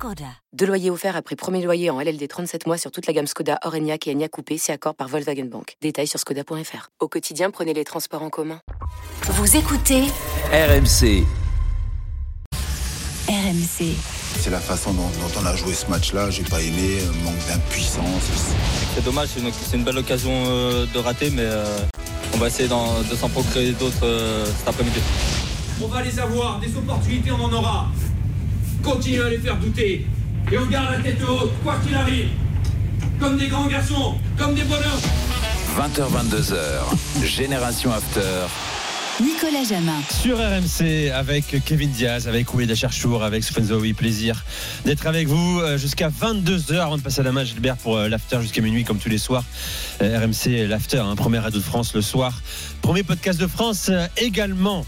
Skoda. Deux loyers offerts après premier loyer en LLD 37 mois sur toute la gamme Skoda, Orenia et Enya Coupé, c'est accord par Volkswagen Bank. Détails sur skoda.fr. Au quotidien, prenez les transports en commun. Vous écoutez RMC. RMC. C'est la façon dont, dont on a joué ce match-là, j'ai pas aimé, euh, manque d'impuissance. C'est dommage, c'est une, belle occasion euh, de rater, mais euh, on va essayer de s'en procurer d'autres euh, cet après-midi. On va les avoir, des opportunités on en aura. Continuez à les faire douter. Et on garde la tête haute, quoi qu'il arrive. Comme des grands garçons, comme des bonheurs. 20h22h. Génération After. Nicolas Jamin. Sur RMC avec Kevin Diaz, avec Ouida Cherchour, avec Zahoui. Plaisir d'être avec vous euh, jusqu'à 22h avant de passer à la main Gilbert pour euh, l'after jusqu'à minuit comme tous les soirs. Euh, RMC l'after, hein, première radio de France le soir. Premier podcast de France également.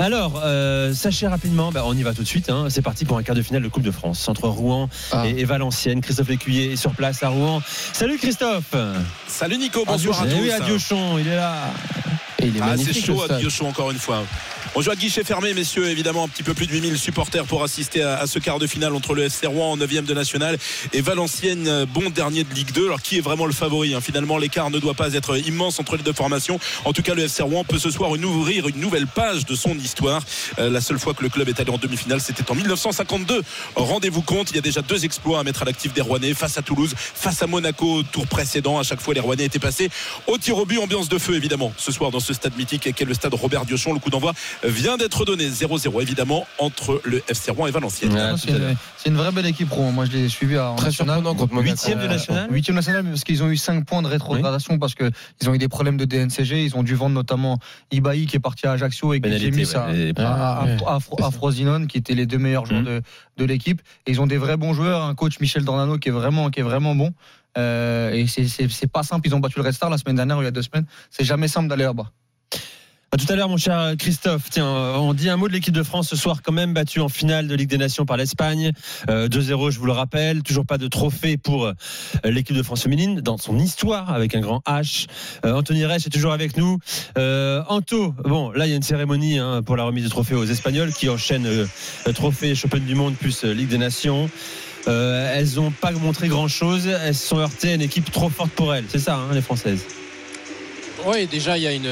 Alors, euh, sachez rapidement, bah, on y va tout de suite. hein. C'est parti pour un quart de finale de Coupe de France entre Rouen et, et Valenciennes. Christophe Lécuyer est sur place à Rouen. Salut Christophe Salut Nico, bonsoir à Eh tous. oui, à Diochon, il est là. Ah, c'est chaud à Diochon encore une fois. On joue à guichet fermé, messieurs. Évidemment, un petit peu plus de 8000 supporters pour assister à, ce quart de finale entre le FC Rouen en 9 de national et Valenciennes, euh, bon dernier de Ligue 2. Alors, qui est vraiment le favori hein? Finalement, l'écart ne doit pas être immense entre les deux formations. En tout cas, le FC Rouen peut ce soir ouvrir une nouvelle page de son histoire. Euh, la seule fois que le club est allé en demi-finale, c'était en 1952. Rendez-vous compte, il y a déjà deux exploits à mettre à l'actif des Rouennais face à Toulouse, face à Monaco, tour précédent. À chaque fois, les Rouennais étaient passés au tir au but, ambiance de feu évidemment. Ce soir, dans ce stade mythique qu'est le stade Robert Diochon, le coup d'envoi vient d'être donné 0-0 évidemment entre le FC Rouen et Valenciennes. Ouais, C'est une, vraie belle équipe Rouen. Moi, je l'ai suivi en Très national. surprenant contre Monaco. Huitième de national Huitième national, parce qu'ils ont eu 5 points de rétrogradation parce que ils ont eu des problèmes de DNCG. Ils ont dû vendre notamment Ibaï qui est parti à Ajaccio et qui Pénalité, mis à, ouais. à, Ouais. à- à Fro- à Frosinone, qui étaient les deux meilleurs joueurs Mhm. de, de l'équipe. Et ils ont des vrais bons joueurs. Un coach Michel Dornano qui est vraiment, qui est vraiment bon. Euh, et c'est pas simple. Ils ont battu le Red Star la semaine dernière ou il y a deux semaines. C'est jamais simple d'aller là-bas. Tout à l'heure, mon cher Christophe. Tiens, on dit un mot de l'équipe de France ce soir, quand même battue en finale de Ligue des Nations par l'Espagne. Euh, 2-0, je vous le rappelle. Toujours pas de trophée pour euh, l'équipe de France féminine dans son histoire avec un grand H. Euh, Anthony Reich est toujours avec nous. Euh, Anto, bon, là, il y a une cérémonie hein, pour la remise de trophée aux Espagnols qui enchaînent euh, le trophée Champion du Monde plus euh, Ligue des Nations. Euh, elles n'ont pas montré grand chose. Elles se sont heurtées à une équipe trop forte pour elles. C'est ça, hein, les Françaises? Oui, déjà, il y a une,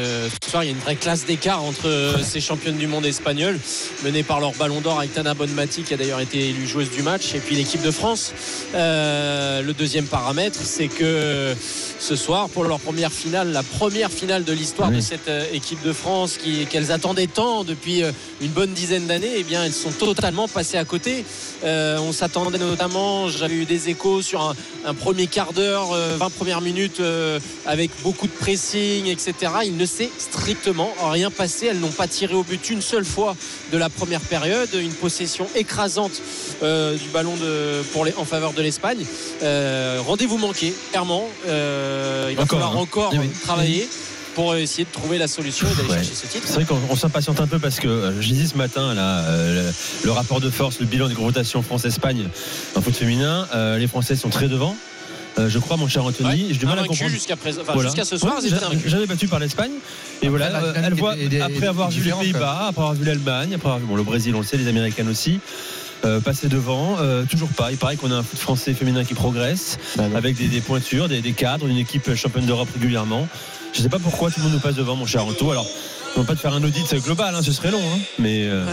ce soir, il y a une vraie classe d'écart entre euh, ces championnes du monde espagnoles, menées par leur ballon d'or avec Tana Bonmati, qui a d'ailleurs été élue joueuse du match, et puis l'équipe de France. Euh, le deuxième paramètre, c'est que ce soir, pour leur première finale, la première finale de l'histoire Oui. de cette euh, équipe de France, qu'elles attendaient tant depuis une bonne dizaine d'années, eh bien, elles sont totalement passées à côté. Euh, on s'attendait notamment, j'avais eu des échos sur un, un premier quart d'heure, euh, 20 premières minutes euh, avec beaucoup de pressing, etc. Il ne s'est strictement rien passé. Elles n'ont pas tiré au but une seule fois de la première période. Une possession écrasante euh, du ballon de, pour les, en faveur de l'Espagne. Euh, Rendez-vous manqué, clairement. Euh, il va Encore, falloir hein. encore Eh oui. travailler pour essayer de trouver la solution et d'aller Ouais. chercher ce titre. C'est vrai qu'on on s'impatiente un peu parce que j'ai dit ce matin là, euh, le, rapport de force, le bilan des rotations France-Espagne en foot féminin, euh, les Français sont très devant. Euh, je crois, mon cher Anthony, Ouais, j'ai du mal à comprendre. jusqu'à enfin, Voilà. ce soir, Ouais, elles étaient ja- invaincues. Jamais battu par l'Espagne. Et voilà, la elle voit, est- est- après avoir vu les Pays-Bas, après avoir vu l'Allemagne, après avoir vu bon, le Brésil, on le sait, les Américaines aussi. euh, passer devant, euh, toujours pas. Il paraît qu'on a un foot français féminin qui progresse, avec des, des pointures, des, des cadres, une équipe championne d'Europe régulièrement. Je sais pas pourquoi tout le monde nous passe devant, mon cher Anto. Alors, on va pas te faire un audit global, hein, ce serait long, hein, mais, euh,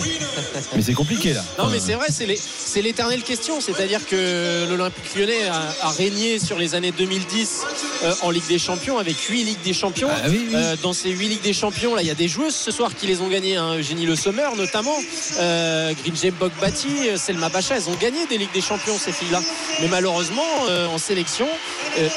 mais c'est compliqué là. Non, mais c'est vrai, c'est l'éternelle question. C'est-à-dire que l'Olympique lyonnais a, a régné sur les années 2010 euh, en Ligue des Champions avec 8 Ligues des Champions. Ah oui, oui. Euh, dans ces 8 Ligues des Champions, là, il y a des joueuses ce soir qui les ont gagnées. Hein. Eugénie Le Sommer, notamment. Euh, Grinjem Bogbati, Selma Bacha, elles ont gagné des Ligues des Champions, ces filles-là. Mais malheureusement, en sélection,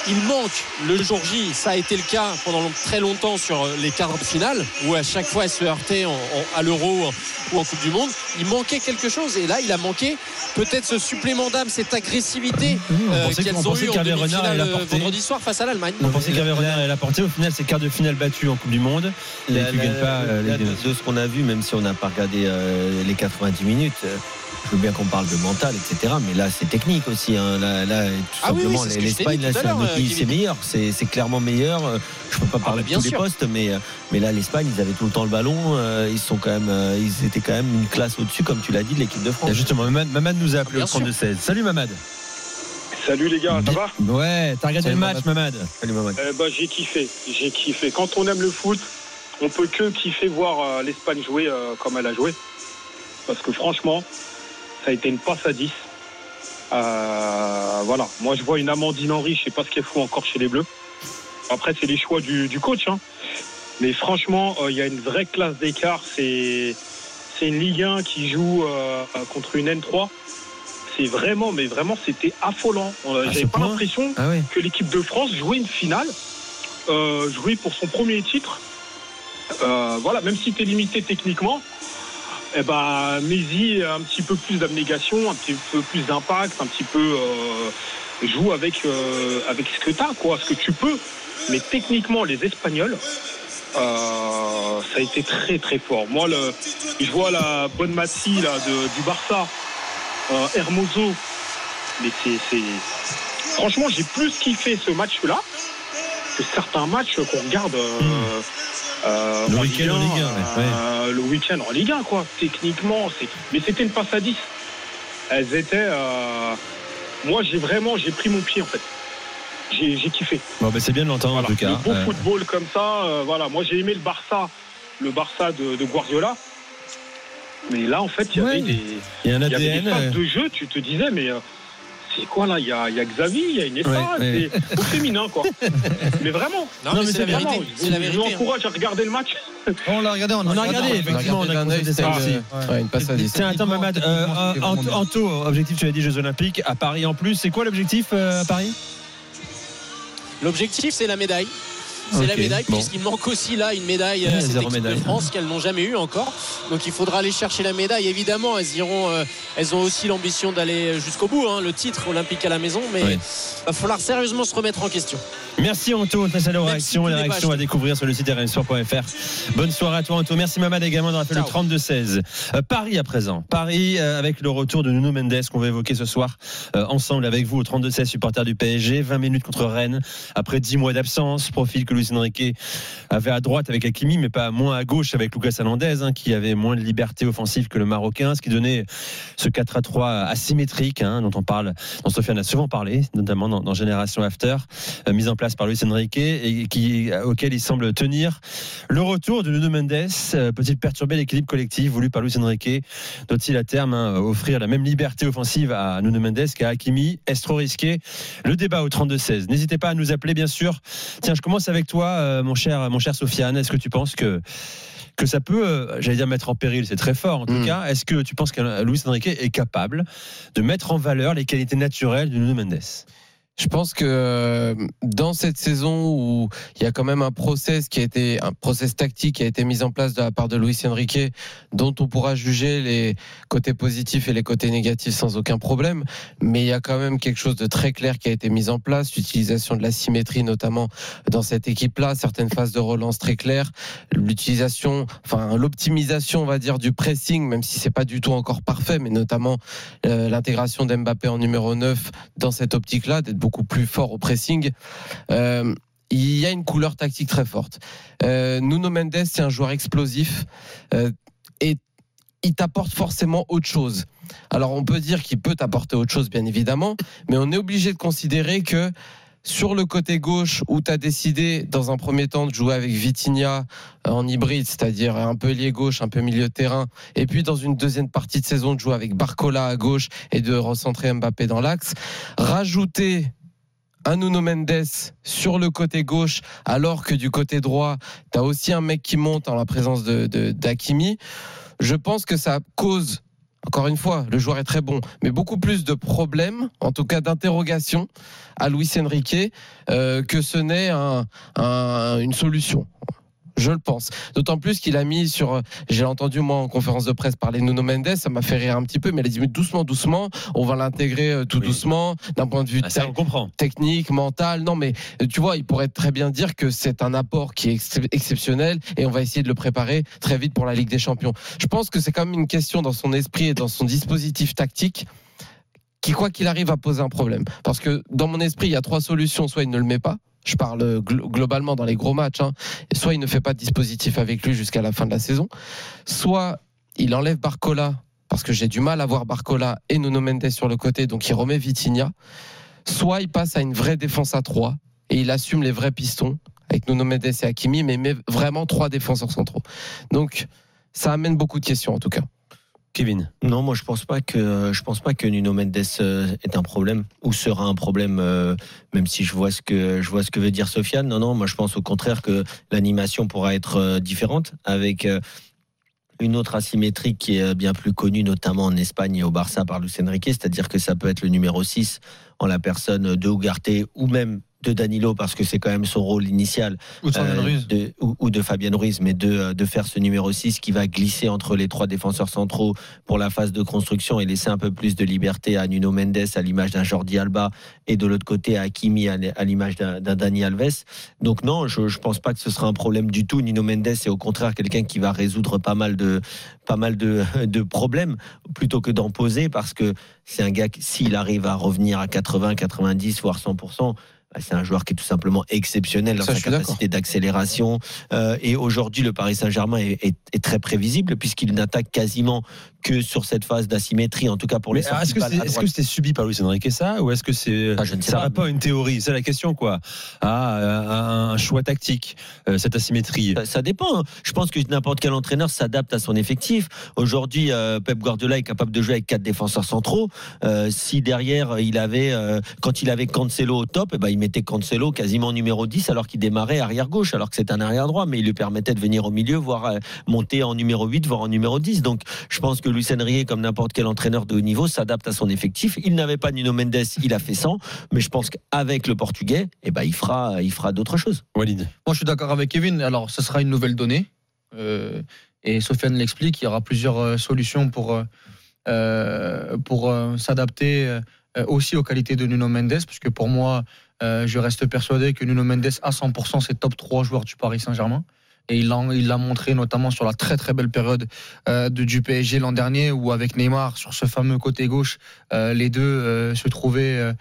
il manque le jour J. Ça a été le cas pendant long- très longtemps sur les quarts de finale, où à chaque chaque fois elle se heurtait en- en- à l'Euro ou en Coupe du Monde. Il manquait quelque chose et là il a manqué peut-être ce supplément d'âme, cette agressivité on euh, qu'elles on ont eu en demi-finale allait euh, vendredi soir face à l'Allemagne. On pensait qu'Hervé Renard allait l'apporter. Au final, c'est quart de finale battu en Coupe du Monde. Et Là, tu là, gagnes pas euh, des de, de ce qu'on a vu, même si on n'a pas regardé euh, les 90 minutes, euh, je veux bien qu'on parle de mental, etc. Mais là, c'est technique aussi. hein. Là, là, tout Ah oui, oui, simplement, l'Espagne, là, c'est un l'heure, autre euh, pays, Kevin. c'est meilleur. C'est clairement meilleur. Je peux pas parler bah, de tous les postes, mais, euh, mais là, l'Espagne, ils avaient tout le temps le ballon. euh, Ils sont quand même, euh, ils étaient quand même une classe au-dessus, comme tu l'as dit, de l'équipe de Et France. Justement, Mamad, Mamad nous a appelé Bien au 32-16. Salut Mamad. Salut les gars, ça va Ouais, t'as regardé Salut, le match, Mamad. Salut, Mamad. Eh ben, J'ai kiffé, j'ai kiffé. Quand on aime le foot, on peut que kiffer voir euh, l'Espagne jouer euh, comme elle a joué. Parce que franchement, ça a été une passe à 10. Euh, voilà, moi je vois une Amandine Henry, je sais pas ce qu'elle fout encore chez les Bleus. Après, c'est les choix du, du coach. hein. Mais franchement, euh, il y a une vraie classe d'écart. C'est c'est une Ligue 1 qui joue euh, contre une N3. C'est vraiment, mais vraiment, c'était affolant. À J'avais pas l'impression Ah oui. que l'équipe de France jouait une finale, jouait pour son premier titre. Voilà, même si tu es limité techniquement, eh ben, Messi a un petit peu plus d'abnégation, un petit peu plus d'impact, un petit peu euh, joue avec, euh, avec ce que tu as, quoi, ce que tu peux. Mais techniquement, les Espagnols, euh, ça a été très très fort. Moi, le, je vois la bonne Massi là, du Barça, euh, Hermoso, mais c'est, c'est- franchement, j'ai plus kiffé ce match-là que certains matchs qu'on regarde euh, euh, Le en week-end en 1, Ligue 1, ouais, euh, le week-end en Ligue 1, quoi. Techniquement, c'est, mais c'était une passe à 10. Elles étaient, euh, moi, j'ai vraiment, j'ai pris mon pied en fait. J'ai, j'ai kiffé. Bon, ben c'est bien de l'entendre en Voilà. tout cas. Le beau Euh, football comme ça, euh, voilà. Moi, j'ai aimé le Barça, le Barça de, de Guardiola. Mais là, en fait, il y avait Ouais. des, Il y a un il y avait ADN. des phases euh, de jeu. Tu te disais, mais euh, c'est quoi là? Il y a, il y a Xavi, il y a Ouais, ouais. c'est au féminin, quoi. mais vraiment. Non, mais c'est la vraiment, vérité. je- la Je vous hein. encourage à regarder le match. On l'a regardé, on, On a regardé, effectivement, on a une- ouais, une à 10. Tiens, attends, Mamad, euh, vraiment. Anto, objectif, tu as dit Jeux Olympiques, à Paris en plus. C'est quoi l'objectif euh, à Paris? L'objectif, c'est la médaille. C'est la médaille, bon. puisqu'il manque aussi là une médaille à cette équipe médaille. de France qu'elles n'ont jamais eu encore. Donc il faudra aller chercher la médaille. Évidemment, elles iront, euh, elles ont aussi l'ambition d'aller jusqu'au bout. hein, le titre olympique à la maison, mais Oui. va falloir sérieusement se remettre en question. Merci Anto, on passe à la Même réaction, si pas réactions à découvrir sur le site rmsport.fr. Bonne soirée à toi Anto. Merci Mamad également d'avoir fait le Ciao. 32-16. Euh, Paris à présent. Paris euh, avec le retour de Nuno Mendes qu'on va évoquer ce soir euh, ensemble avec vous au 32-16 supporters du PSG. 20 minutes contre Rennes après 10 mois d'absence. Profil que Luis Enrique avait à droite avec Hakimi mais pas moins à gauche avec Lucas Hernandez hein, qui avait moins de liberté offensive que le Marocain. Ce qui donnait ce 4 à 3 asymétrique hein, dont on parle, dont Sofiane a souvent parlé, notamment dans, Génération After, euh, mise en place par Luis Enrique et qui, auquel il semble tenir. Le retour de Nuno Mendes euh, peut-il perturber l'équilibre collectif voulu par Luis Enrique? Doit-il à terme hein, offrir la même liberté offensive à Nuno Mendes qu'à Hakimi? Est-ce trop risqué? Le débat au 32-16. N'hésitez pas à nous appeler, bien sûr. Tiens, je commence avec toi, euh, mon cher, mon cher Sofiane. Est-ce que tu penses que que ça peut, euh, j'allais dire mettre en péril, c'est très fort en tout Mm. cas. Est-ce que tu penses que Luis Enrique est capable de mettre en valeur les qualités naturelles de Nuno Mendes? Je pense que euh, dans cette saison où il y a quand même un process qui a été un process tactique qui a été mis en place de la part de Luis Enrique, dont on pourra juger les côtés positifs et les côtés négatifs sans aucun problème, mais il y a quand même quelque chose de très clair qui a été mis en place, l'utilisation de la symétrie notamment dans cette équipe-là, certaines phases de relance très claires, l'utilisation, enfin l'optimisation, on va dire, du pressing, même si c'est pas du tout encore parfait, mais notamment euh, l'intégration d'Mbappé en numéro 9 dans cette optique-là, d'être beaucoup plus fort au pressing. Euh, il y a une couleur tactique très forte. Euh, Nuno Mendes, c'est un joueur explosif euh, et il t'apporte forcément autre chose. Alors on peut dire qu'il peut t'apporter autre chose, bien évidemment, mais on est obligé de considérer que sur le côté gauche, où tu as décidé dans un premier temps de jouer avec Vitinha en hybride, c'est-à-dire un peu lié gauche, un peu milieu de terrain, et puis dans une deuxième partie de saison de jouer avec Barcola à gauche et de recentrer Mbappé dans l'axe, rajouter un Nuno Mendes sur le côté gauche, alors que du côté droit, tu as aussi un mec qui monte en la présence de. Je pense que ça cause, encore une fois, le joueur est très bon, mais beaucoup plus de problèmes, en tout cas d'interrogations, à Luis Enrique, euh, que ce n'est un- un- une solution. Je le pense. D'autant plus qu'il a mis sur. J'ai entendu moi en conférence de presse parler Nuno Mendes, ça m'a fait rire un petit peu, mais il a dit doucement, doucement, on va l'intégrer euh, tout doucement d'un point de vue Ah, ça, on comprend. technique, mental. Non, mais euh, tu vois, il pourrait très bien dire que c'est un apport qui est ex- exceptionnel et on va essayer de le préparer très vite pour la Ligue des Champions. Je pense que c'est quand même une question dans son esprit et dans son dispositif tactique qui, quoi qu'il arrive, va poser un problème. Parce que dans mon esprit, il y a trois solutions. Soit il ne le met pas. Je parle euh, glo- globalement dans les gros matchs. hein. Soit il ne fait pas de dispositif avec lui jusqu'à la fin de la saison. Soit il enlève Barcola parce que j'ai du mal à voir Barcola et Nuno Mendes sur le côté, donc il remet Vitinha. Soit il passe à une vraie défense à 3 et il assume les vrais pistons avec Nuno Mendes et Hakimi, mais met vraiment trois défenseurs centraux. Donc ça amène beaucoup de questions en tout cas. Kevin. Non, moi je pense pas que pense pas que Nuno Mendes euh, est un problème ou sera un problème, euh, même si je vois ce que je vois veut dire Sofiane. Non, non, moi je pense au contraire que l'animation pourra être euh, différente avec une autre asymétrie qui est bien plus connue, notamment en Espagne et au Barça par Luis Enrique, c'est-à-dire que ça peut être le numéro 6 en la personne de Ugarte ou même de Danilo parce que c'est quand même son rôle initial Ou de Fabien euh, Ruiz. de- ou, ou de Fabien Ruiz mais de, de faire ce numéro 6 qui va glisser entre les trois défenseurs centraux pour la phase de construction et laisser un peu plus de liberté à Nuno Mendes à l'image d'un Jordi Alba et de l'autre côté à Hakimi à l'image d'un Dani Alves donc non je, je pense pas que ce sera un problème du tout Nuno Mendes est au contraire quelqu'un qui va résoudre pas mal de pas mal de, de problèmes plutôt que d'en poser parce que c'est un gars qui, s'il arrive à revenir à 80 90 voire 100% bah, c'est un joueur qui est tout simplement exceptionnel dans Ça, sa capacité d'accélération. Euh, et aujourd'hui, le Paris Saint-Germain est, est- est très prévisible puisqu'il n'attaque quasiment que sur cette phase d'asymétrie, en tout cas pour les est-ce que c'est que c'était subi par Luis Enrique ça ou est-ce que c'est Ah, ça pas. à une théorie? C'est la question quoi à un, un choix tactique euh, cette asymétrie Ça, ça dépend. hein. Je pense que n'importe quel entraîneur s'adapte à son effectif. Aujourd'hui, euh, Pep Guardiola est capable de jouer avec quatre défenseurs centraux. Euh, si derrière euh, il avait, euh, quand il avait Cancelo au top, eh ben, il mettait Cancelo quasiment numéro 10 alors qu'il démarrait arrière gauche, alors que c'est un arrière droit, mais il lui permettait de venir au milieu, voire euh, monter en numéro 8, voire en numéro 10. Donc, je pense que Luis Enrique, comme n'importe quel entraîneur de haut niveau, s'adapte à son effectif. Il n'avait pas Nuno Mendes, il a fait 100, mais je pense qu'avec le Portugais, eh ben, il fera, il fera d'autres choses. Walid Moi, je suis d'accord avec Kevin. Alors, ce sera une nouvelle donnée. Euh, et Sofiane l'explique. Il y aura plusieurs euh, solutions pour, euh, pour euh, s'adapter euh, aussi aux qualités de Nuno Mendes. Parce que pour moi, euh, je reste persuadé que Nuno Mendes, à 100%, c'est top 3 joueurs du Paris Saint-Germain. Et il l'a montré notamment sur la très très belle période euh, de, du PSG l'an dernier, où avec Neymar, sur ce fameux côté gauche, euh, les deux euh, se trouvaient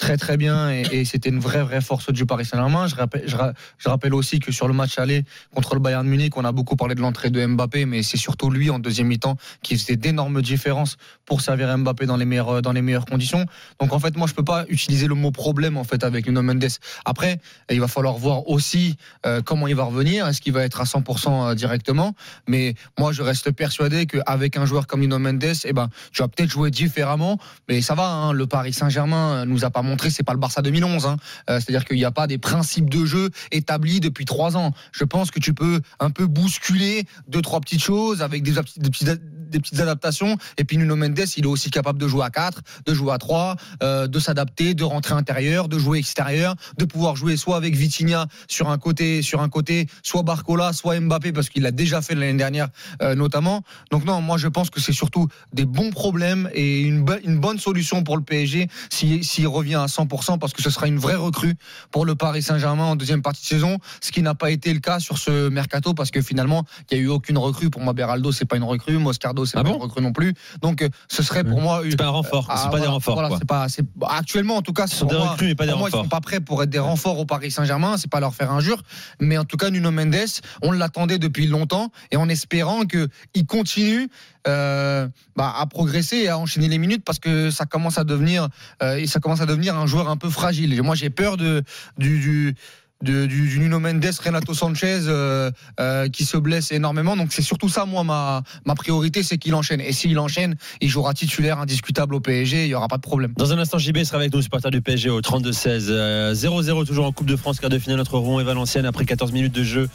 très très bien et, c'était une vraie vraie force du Paris Saint-Germain. Je rappelle, je, ra- je rappelle aussi que sur le match aller contre le Bayern Munich, on a beaucoup parlé de l'entrée de Mbappé, mais c'est surtout lui en deuxième mi-temps qui faisait d'énormes différences pour servir Mbappé dans les meilleures dans les meilleures conditions. Donc en fait, moi je peux pas utiliser le mot problème en fait avec Nuno Mendes. Après, il va falloir voir aussi euh, comment il va revenir. Est-ce qu'il va être à 100% directement? Mais moi je reste persuadé qu'avec un joueur comme Nuno Mendes, eh ben tu vas peut-être jouer différemment, mais ça va. hein, le Paris Saint-Germain nous a pas montré, c'est pas le Barça 2011. hein. Euh, C'est-à-dire qu'il n'y a pas des principes de jeu établis depuis trois ans. Je pense que tu peux un peu bousculer deux trois petites choses avec des, petites des petites adaptations. Et puis Nuno Mendes, il est aussi capable de jouer à 4, de jouer à 3, euh, de s'adapter, de rentrer intérieur, de jouer extérieur, de pouvoir jouer soit avec Vitinha sur un côté, sur un côté, soit Barcola, soit Mbappé, parce qu'il l'a déjà fait l'année dernière euh, notamment. Donc non, moi je pense que c'est surtout des bons problèmes et une, une bonne solution pour le PSG s'il s'il revient à 100%, parce que ce sera une vraie recrue pour le Paris Saint-Germain en deuxième partie de saison, ce qui n'a pas été le cas sur ce mercato, parce que finalement, il n'y a eu aucune recrue. Pour moi, Beraldo, c'est pas une recrue, Moscardo, c'est Ah pas bon une recrue non plus. Donc, euh, ce serait pour moi. c'est pas un renfort Ah, c'est pas voilà, des renforts voilà, quoi. pas, actuellement, en tout cas, Ce sont des moi- recrues mais pas des pour moi, ils renforts sont pas prêts pour être des renforts au Paris Saint-Germain. C'est pas leur faire injure, mais en tout cas, Nuno Mendes, on l'attendait depuis longtemps et en espérant que il continue euh, bah, à progresser et à enchaîner les minutes parce que ça commence à devenir, euh, et ça commence à devenir un joueur un peu fragile. Moi, j'ai peur de du de- du, du Nuno Mendes, Renato Sanchez euh, euh, qui se blesse énormément. Donc c'est surtout ça, moi, ma, ma priorité, c'est qu'il enchaîne. Et s'il enchaîne, il jouera titulaire indiscutable au PSG, il n'y aura pas de problème. Dans un instant, JB sera avec nous, supporter du PSG au 32-16. Euh, 0-0 toujours en Coupe de France, quart de finale entre Rouen et Valenciennes après 14 minutes de jeu.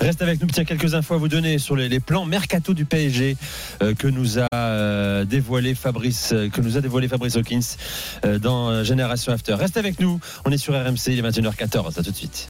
Reste avec nous, tiens, quelques infos à vous donner sur les, les plans mercato du PSG euh, que nous a euh, dévoilé Fabrice, euh, que nous a dévoilé Fabrice Hawkins euh, dans euh, Génération After. Reste avec nous, on est sur RMC, il est 21h14. À tout de suite.